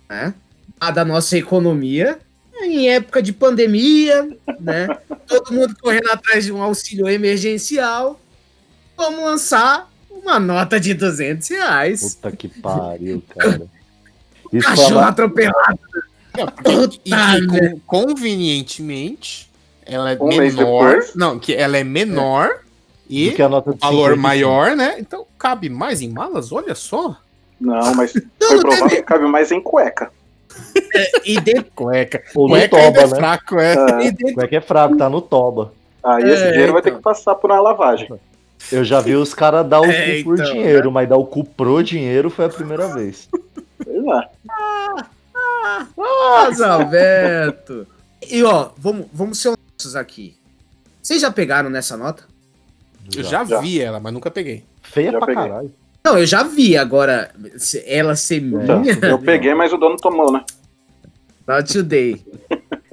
né? A da nossa economia. Em época de pandemia, né? Todo mundo correndo atrás de um auxílio emergencial. Vamos lançar uma nota de 200 reais. Puta que pariu, cara. Isso Cachorro fala- atropelado. E con- convenientemente, ela é Um menor. Não, que ela é menor e nota de valor 55. maior, né? Então cabe mais em malas, olha só. Não, mas Não, foi não provado teve- que cabe mais em cueca. E, de, Cueca. Ou no Cueca toba, é né? fraco, é. É, e de- Como é que é fraco? Tá no toba. aí É, esse dinheiro vai ter então. que passar por uma lavagem. Eu já vi os caras dar o É, cu por então, dinheiro, mas dar o cu pro dinheiro foi a primeira vez. Sei lá. Mas, Alberto. E ó, vamos, vamos ser honestos aqui. Vocês já pegaram nessa nota? Eu já, Já. vi ela, mas nunca peguei. Feia Já pra peguei. caralho. Não, eu já vi. Agora, se- ela ser Então, minha, eu peguei, mas o dono tomou, né? not today.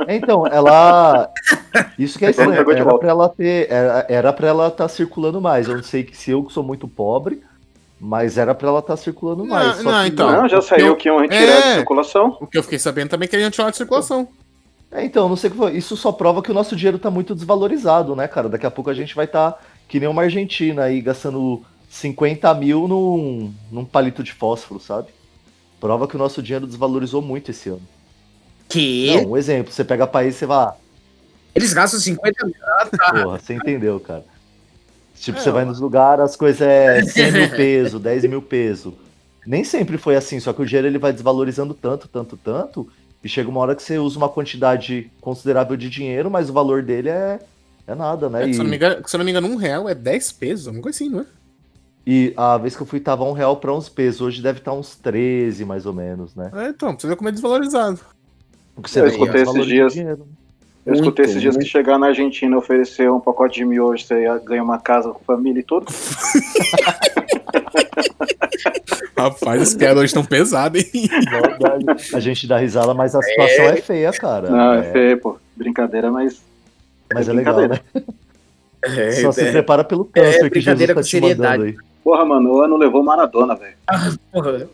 É, Então, ela. Isso que é estranho. pegou de Era volta. pra ela ter. Era, era pra ela estar circulando mais. Eu não sei que se eu que sou muito pobre, mas era pra ela estar circulando mais. Não, só não, que- então. não, já saiu eu- que iam retirar É. de circulação. O que eu fiquei sabendo também é que ele tirar de circulação. É, então, não sei o que foi. Isso só prova que o nosso dinheiro tá muito desvalorizado, né, cara? Daqui a pouco a gente vai estar que nem uma Argentina aí, gastando 50 mil num, num palito de fósforo, sabe? Prova que o nosso dinheiro desvalorizou muito esse ano. Que? Não, um exemplo, você pega país e você vai, Eles gastam 50 mil. Ah, tá. porra, você entendeu, cara. Tipo, você vai nos lugares, as coisas é 100 mil peso, 10 mil peso. Nem sempre foi assim, só que o dinheiro ele vai desvalorizando tanto, tanto, tanto, e chega uma hora que você usa uma quantidade considerável de dinheiro, mas o valor dele é, é nada, né? É, E, se, eu não me engano, se eu não me engano, um real é 10 pesos, uma coisa assim, não é? E a vez que eu fui tava um real pra uns pesos, hoje deve estar uns 13, mais ou menos, né? É, então, pra você ver como é desvalorizado. Porque você Eu vê escutei que esses dias. dinheiro. Eu escutei esses dias que chegar na Argentina oferecer um pacote de miojo, você ia ganhar uma casa com família e tudo. Rapaz, os caras hoje estão pesados, hein? A gente dá risada, mas a situação é, feia, cara. Não, é É, feio, pô. Brincadeira, mas. mas é é legal, né? Só se prepara pelo câncer que Jesus tá com te mandando aí. Porra, mano, o ano levou Maradona, velho. Porra.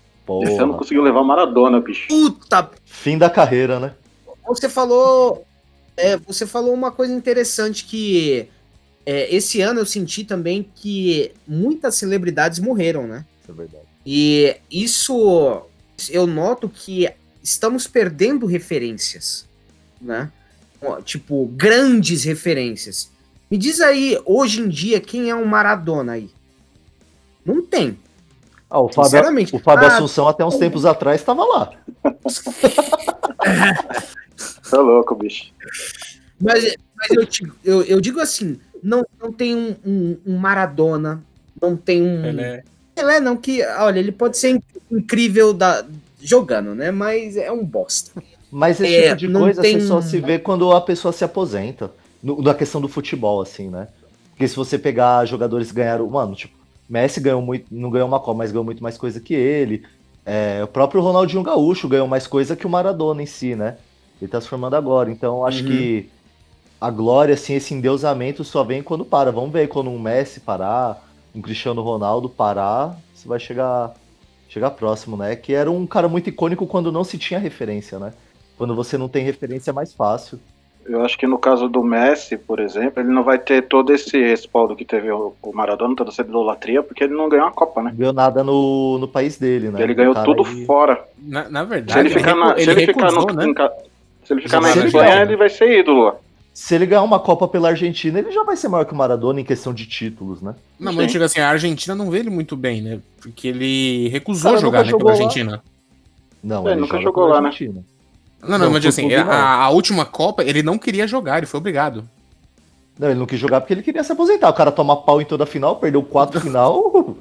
Esse ano conseguiu levar Maradona, bicho. Puta, Fim da carreira, né? você falou. é, você falou uma coisa interessante que é, esse ano eu senti também que muitas celebridades morreram, né? Isso é verdade. E isso eu noto que estamos perdendo referências, né? Tipo, grandes referências. Me diz aí, hoje em dia, quem é o Maradona aí? Não tem. Ah, o Fábio, Sinceramente. o Fábio Ah, Assunção até uns tempos atrás estava lá. Tá louco, bicho. Mas, mas eu, te- eu, eu digo assim, não, não tem um, um- um Maradona, não tem um... Pelé. Pelé não, que, olha, ele pode ser inc- incrível da, jogando, né? Mas é um bosta. Mas esse É, tipo de não coisa tem- você só se vê quando a pessoa se aposenta. No- na questão do futebol, assim, né? Porque se você pegar jogadores que ganharam. Mano, tipo, Messi ganhou muito. Não ganhou uma Copa, mas ganhou muito mais coisa que ele. É, o próprio Ronaldinho Gaúcho ganhou mais coisa que o Maradona em si, né? Ele tá se formando agora. Então acho Uhum. que a glória, assim, esse endeusamento só vem quando para. Vamos ver quando um Messi parar, um Cristiano Ronaldo parar, você vai chegar, chegar próximo, né? Que era um cara muito icônico quando não se tinha referência, né? Quando você não tem referência é mais fácil. Eu acho que no caso do Messi, por exemplo, ele não vai ter todo esse respaldo que teve o Maradona, toda essa idolatria, porque ele não ganhou a Copa, né? Não ganhou nada no, no país dele, né? Ele ganhou tudo aí- fora. Na, na Se verdade, ele ficar, na- se ele ficar recusou, no, né? em Se ele ficar na Se ele Espanha, ele vai ser ídolo. Se ele ganhar uma Copa pela Argentina, ele já vai ser maior que o Maradona em questão de títulos, né? Não, mas chega assim, a Argentina não vê ele muito bem, né? Porque ele recusou Cara, jogar né, pela lá. Argentina. Não, É, ele nunca joga jogou pela lá, né? Não, não, Não, mas assim, clube, a, a última Copa ele não queria jogar, ele foi obrigado. Não, ele não quis jogar porque ele queria se aposentar. O cara toma pau em toda a final, perdeu quatro final,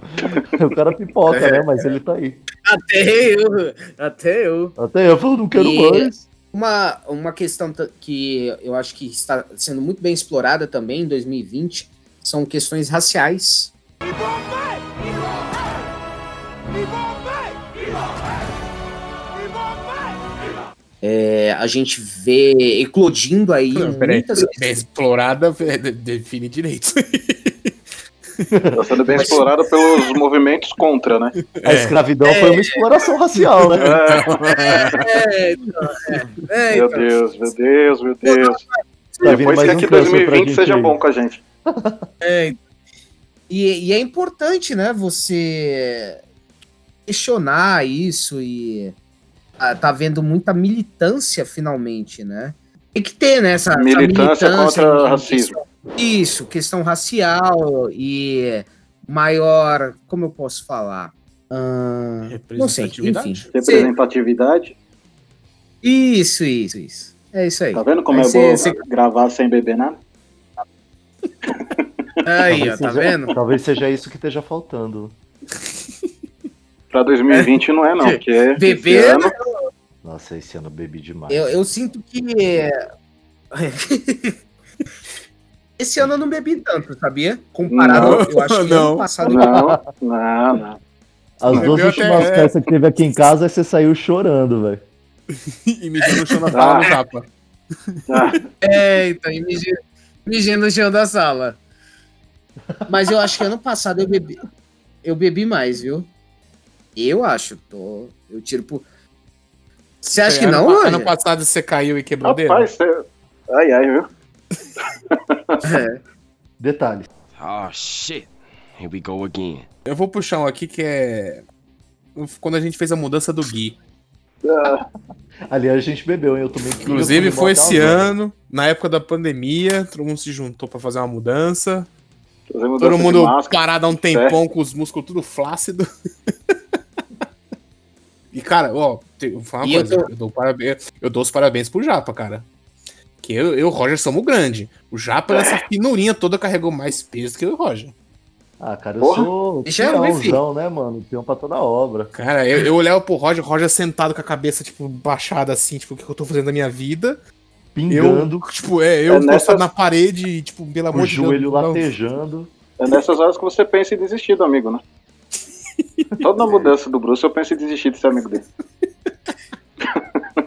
o cara pipoca, né? Mas ele tá aí. Até eu, até eu. Até eu falo, não quero E- mais. Uma, uma questão que eu acho que está sendo muito bem explorada também em 2020 são questões raciais. É, a gente vê eclodindo aí Não, peraí, muitas bem explorada é, de- define direito. Tá sendo bem explorado pelos movimentos contra, né? A escravidão foi uma exploração racial, né? É, então, é, é, Meu então. Deus, meu Deus, meu Deus. Tá Depois que aqui câncer pra 2020 gente seja bom com a gente. É, e, e é importante, né, você questionar isso e tá vendo muita militância finalmente, né? Tem que ter, né, essa, essa Militância contra racismo. Isso, questão racial e maior, como eu posso falar? Ah, não sei, enfim. Representatividade. Representatividade. Isso, isso, isso. É isso aí. Tá vendo como Aí é cê- bom cê- gravar sem beber nada? Aí, ó, tá seja- vendo? Talvez seja isso que esteja faltando. Pra 2020 não é não, porque esse Beber, ano, Nossa, esse ano eu bebi demais. Eu, eu sinto que. Esse ano eu não bebi tanto, sabia? Comparado, Não, eu acho que não. ano passado. não, não, não. As duas até- últimas é. festas que teve aqui em casa, você saiu chorando, velho. e mijando no chão da sala Ah. no japa. Ah, É, então, e mijei no chão da sala. Mas eu acho que ano passado eu bebi. Eu bebi mais, viu? Eu acho. Tô, eu tiro por. Você acha que Ano não, Roger? Ano passado você caiu e quebrou rapaz, você... ai, ai, viu? É. Detalhe. Oh shit. Here we go again. Eu vou puxar um aqui que é. Quando a gente fez a mudança do Gui. Ah, Ali a gente bebeu, hein? Eu tomei Inclusive eu foi esse agora. ano, na época da pandemia, todo mundo se juntou pra fazer uma mudança. mudança Todo mundo máscara. parado há um tempão com os músculos tudo flácido. e, cara, ó, te- vou falar uma E eu coisa. Eu, tô- dou parabéns, eu dou os parabéns pro Japa, cara. Que eu e o Roger somos grande. O Japa, nessa finurinha toda, carregou mais peso que eu e o Roger. Ah, cara, eu Porra. sou eu ver, peãozão, né, mano? Peão pra toda obra. Cara, eu, eu olhava pro Roger, o Roger sentado com a cabeça, tipo, baixada assim, tipo, o que eu tô fazendo da minha vida? Pingando, Eu, tipo, é, eu É nessas- na parede, tipo, pelo o amor de Deus. joelho não- latejando. É nessas horas que você pensa em desistir do amigo, né? Toda mudança do Bruce eu penso em desistir desse amigo dele.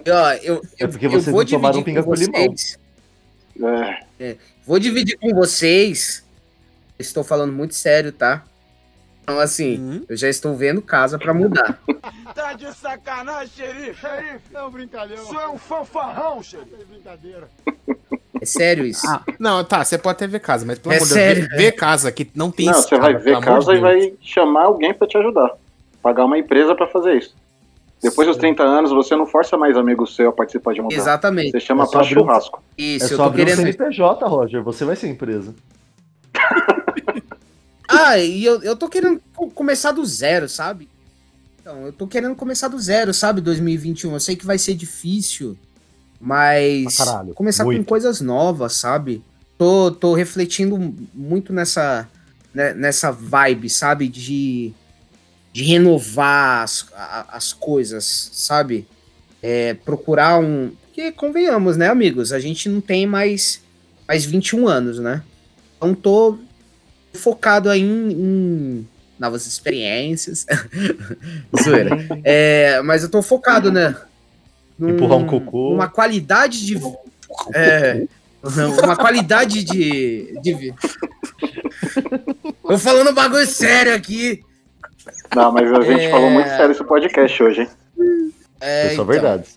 Ó, eu, É eu, porque eu vocês vou não tomaram dividir pinga com com limão. vocês. É, Vou dividir com vocês. Estou falando muito sério, tá? Então, assim, Uhum. eu já estou vendo casa pra mudar. Tá de sacanagem, xerife. Xerife, não, brincadeira. Isso é um fanfarrão, xerife. É brincadeira. É sério isso? Ah, não, tá, você pode até ver casa, mas pelo É amor de Deus, sério, vê, vê casa que não tem não, você vai ver casa e vai chamar alguém pra te ajudar. Pagar uma empresa pra fazer isso. Depois dos 30 anos, você não força mais amigo seu a participar de uma. Exatamente. Você chama É só pra abrir um- churrasco. Isso, É eu só tô abrir um querendo. CNPJ, Roger. Você vai ser empresa. Ah, e eu, eu tô querendo co- começar do zero, sabe? Então, eu tô querendo começar do zero, sabe? 2021. Eu sei que vai ser difícil, mas caralho, começar muito. com coisas novas, sabe? Tô, tô refletindo muito nessa, né, nessa vibe, sabe? De, de renovar as, a- as coisas, sabe? É, procurar um. Porque, convenhamos, né, amigos? A gente não tem mais, mais 21 anos, né? Então tô focado aí em, em novas experiências. Zoeira. É, mas eu tô focado, né? Num- Empurrar um cocô. Numa qualidade de. É, uma qualidade de. de Tô falando bagulho sério aqui. Não, mas a gente É. falou muito sério esse podcast hoje, hein? É, É só então, verdade.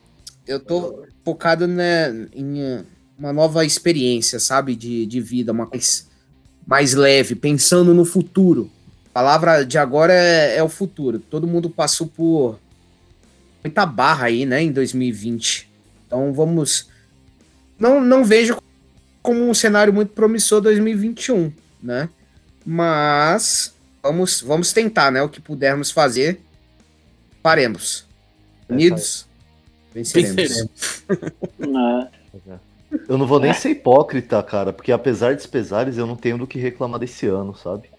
eu tô focado né, em uma nova experiência, sabe? De, de vida, uma coisa mais leve, pensando no futuro. A palavra de agora é, é o futuro. Todo mundo passou por muita barra aí, né, em 2020. Então vamos não, não vejo como um cenário muito promissor 2021, né? Mas vamos, vamos tentar, né? O que pudermos fazer, faremos. Unidos, venceremos. Venceremos. Né? Eu não vou nem ser hipócrita, cara, porque apesar dos pesares, eu não tenho do que reclamar desse ano, sabe?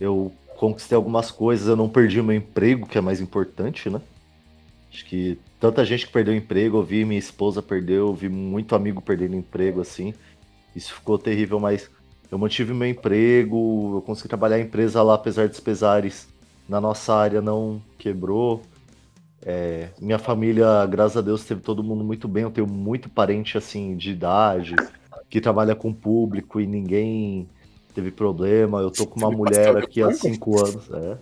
Eu conquistei algumas coisas, eu não perdi o meu emprego, que é mais importante, né? Acho que tanta gente que perdeu emprego, eu vi minha esposa perdeu, eu vi muito amigo perdendo emprego, assim. Isso ficou terrível, mas eu mantive meu emprego, eu consegui trabalhar a empresa lá, apesar dos pesares. Na nossa área não quebrou. É, minha família, graças a Deus, teve todo mundo muito bem. Eu tenho muito parente assim de idade que trabalha com público e ninguém teve problema. Eu tô com uma mulher aqui há cinco anos. É,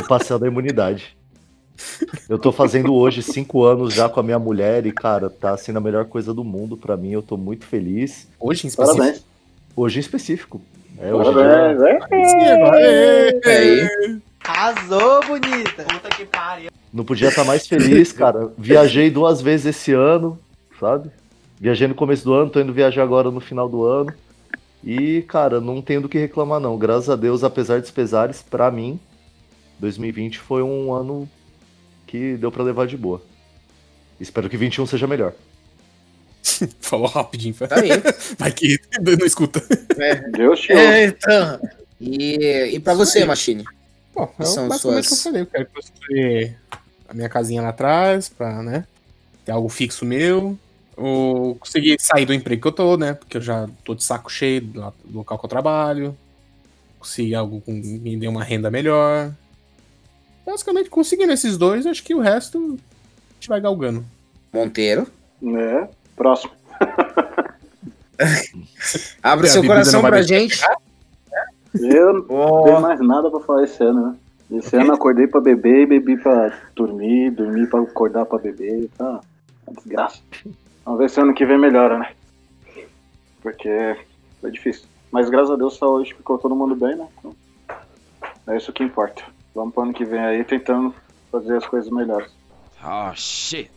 o passeio da imunidade. Eu tô fazendo hoje cinco anos já com a minha mulher e, cara, tá sendo a melhor coisa do mundo pra mim. Eu tô muito feliz. Hoje em específico. Parabéns. Hoje em específico. É, hoje em Parabéns, dia- é. Arrasou, bonita. Puta que pariu. Não podia estar mais feliz, cara. Viajei duas vezes esse ano, sabe? Viajei no começo do ano, tô indo viajar agora no final do ano. E, cara, não tenho do que reclamar, não. Graças a Deus, apesar dos pesares, pra mim, 2020 foi um ano que deu pra levar de boa. Espero que 21 seja melhor. Falou rapidinho. Tá aí. Vai que não escuta. Deus te É, então. E, e pra você, Machine? Bom, Que são eu, basicamente suas- eu falei, eu quero construir a minha casinha lá atrás, pra, né, ter algo fixo meu, ou conseguir sair do emprego que eu tô, né, porque eu já tô de saco cheio do, local que eu trabalho, conseguir algo com me dê uma renda melhor. Basicamente, conseguindo esses dois, acho que o resto a gente vai galgando. Monteiro. É. Próximo. Abre a seu coração não pra gente. Eu não Ó. tenho mais nada pra falar esse ano, né? Esse ano eu acordei pra beber e bebi pra dormir, dormi pra acordar pra beber. Tá uma desgraça. Vamos ver se ano que vem melhora, né? Porque foi difícil. Mas graças a Deus hoje ficou todo mundo bem, né? Então, é isso que importa. Vamos pro ano que vem aí tentando fazer as coisas melhores. Oh shit.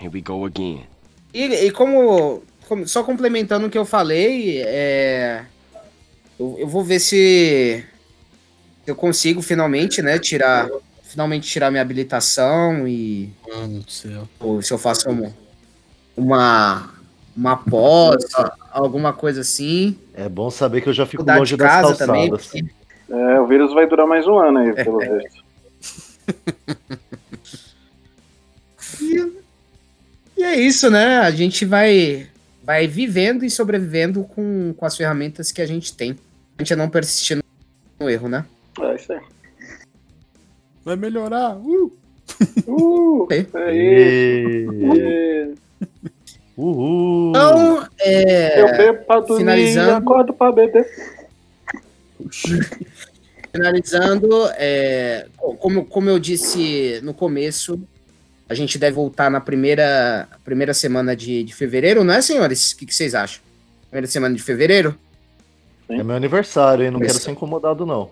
Here we go again. E, e como, como- Só complementando o que eu falei, é. Eu, eu vou ver se eu consigo finalmente, né, tirar. Finalmente tirar minha habilitação e. Mano do céu. Ou se eu faço uma. Uma, uma pós, alguma coisa assim. É bom saber que eu já fico longe de das casa calçadas. também. porque- É, o vírus vai durar mais um ano aí, pelo visto. E é isso, né? A gente vai, vai vivendo e sobrevivendo com, com as ferramentas que a gente tem. A gente não persistir no erro, né? É isso aí. Vai melhorar. Uh! Uh, É. é isso. E... É. Uhul! Então, é, Eu bebo pra dormir e finalizando. acordo pra beber. finalizando, é, co- como, como eu disse no começo, a gente deve voltar na primeira, primeira semana de, de fevereiro, não é, senhores? O que, que vocês acham? Primeira semana de fevereiro? É meu aniversário, hein? Não quero ser incomodado, não.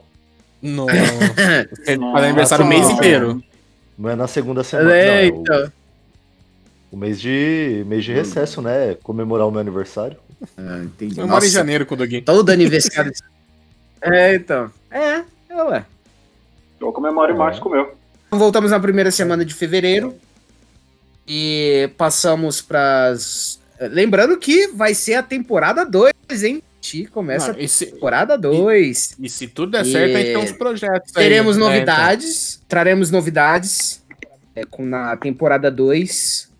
Não. Faz aniversário o mês inteiro. Não é na segunda semana. não, é o, Eita! o mês de mês de recesso, né? Comemorar o meu aniversário. Ah, entendi. Eu moro em janeiro com o Doguinho. Todo aniversário. é, então. É, é, ué. Eu comemoro com o meu. Voltamos na primeira semana de fevereiro. E passamos pras. Lembrando que vai ser a temporada 2, hein? A gente começa Não, e, se, a temporada 2. e se tudo der certo, a gente tem uns projetos aí. Teremos né, novidades. Traremos novidades é, com, na temporada 2.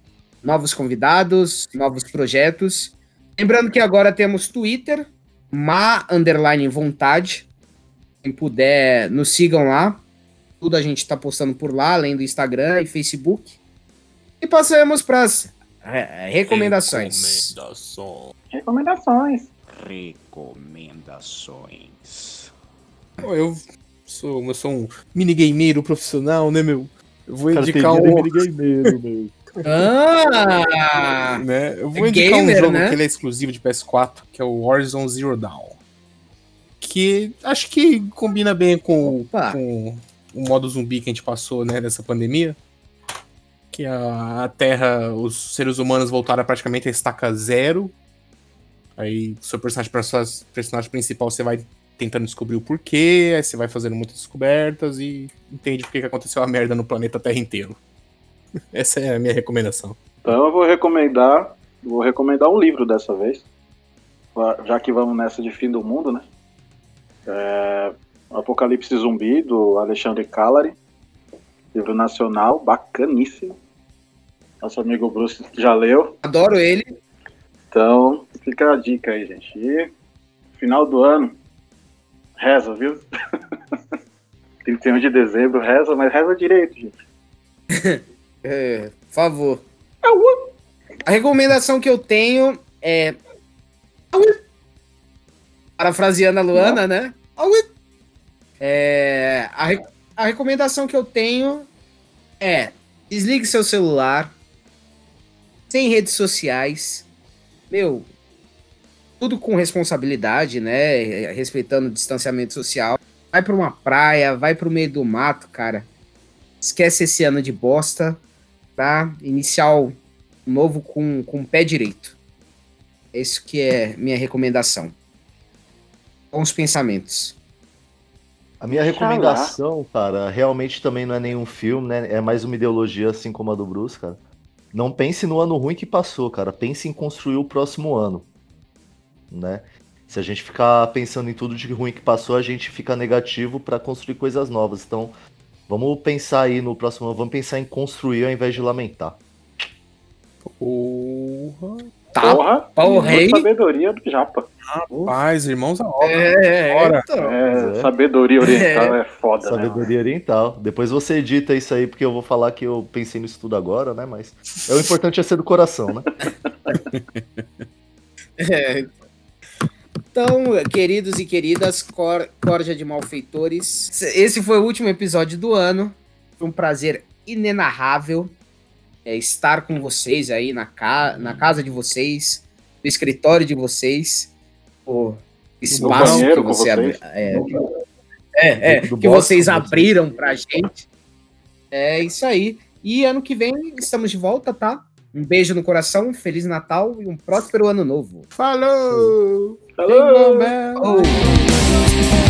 Novos convidados, novos projetos. Lembrando que agora temos Twitter, ma underline vontade. Quem puder, nos sigam lá. Tudo a gente tá postando por lá, além do Instagram e Facebook. E passamos para as recomendações. Recomendação. Recomendações. Recomendações. Pô, Eu sou, eu sou um minigameiro profissional, né, meu? Eu vou indicar um. minigameiro, meu. Ah! Né? Eu vou É indicar gamer, um jogo né? que ele é exclusivo de PS4, que é o Warzone Zero Dawn. Que acho que combina bem com, com o modo zumbi que a gente passou, né, nessa pandemia. Que a, a Terra, os seres humanos voltaram praticamente a estaca zero. Aí, seu personagem, personagem principal, você vai tentando descobrir o porquê, aí você vai fazendo muitas descobertas e entende por que aconteceu a merda no planeta Terra inteiro. Essa é a minha recomendação. Então eu vou recomendar, vou recomendar um livro dessa vez, já que vamos nessa de fim do mundo, né? É, Apocalipse Zumbi do Alexandre Calari, livro nacional, bacaníssimo. Nosso amigo Bruce já leu. Adoro ele. Então, fica a dica aí, gente. E final do ano, reza, viu? 31 de dezembro, reza, mas reza direito, gente. É, por favor. A recomendação que eu tenho é. Parafraseando a Luana, né? É, a, re- a recomendação que eu tenho é: desligue seu celular, sem redes sociais, meu, tudo com responsabilidade, né? Respeitando o distanciamento social. Vai pra uma praia, vai pro meio do mato, cara. Esquece esse ano de bosta, tá? Iniciar o novo com, com o pé direito. Isso que é minha recomendação. Bons pensamentos. A minha recomendação, cara, realmente também não é nenhum filme, né? É mais uma ideologia, assim como a do Bruce, cara. Não pense no ano ruim que passou, cara. Pense em construir o próximo ano, né? Se a gente ficar pensando em tudo de ruim que passou, a gente fica negativo pra construir coisas novas. Então, vamos pensar aí no próximo ano, vamos pensar em construir ao invés de lamentar. Porra. Tá, Porra, rei. sabedoria do Japa. Rapaz, irmãos a obra. É, Bora. então. É, É. sabedoria oriental é, foda, né? Sabedoria oriental. Depois você edita isso aí, porque eu vou falar que eu pensei nisso tudo agora, né? Mas é o importante é ser do coração, né? É. Então, queridos e queridas, cor, corja de malfeitores, esse foi o último episódio do ano. Foi um prazer inenarrável é, estar com vocês aí na, ca na casa de vocês, no escritório de vocês, o espaço banheiro que você vocês. é, é, é, Do que box vocês abriram pra gente. É isso aí. E ano que vem estamos de volta, tá? Um beijo no coração, Feliz Natal e um próspero ano novo. Falou! Falou! Jingle bell. Oh.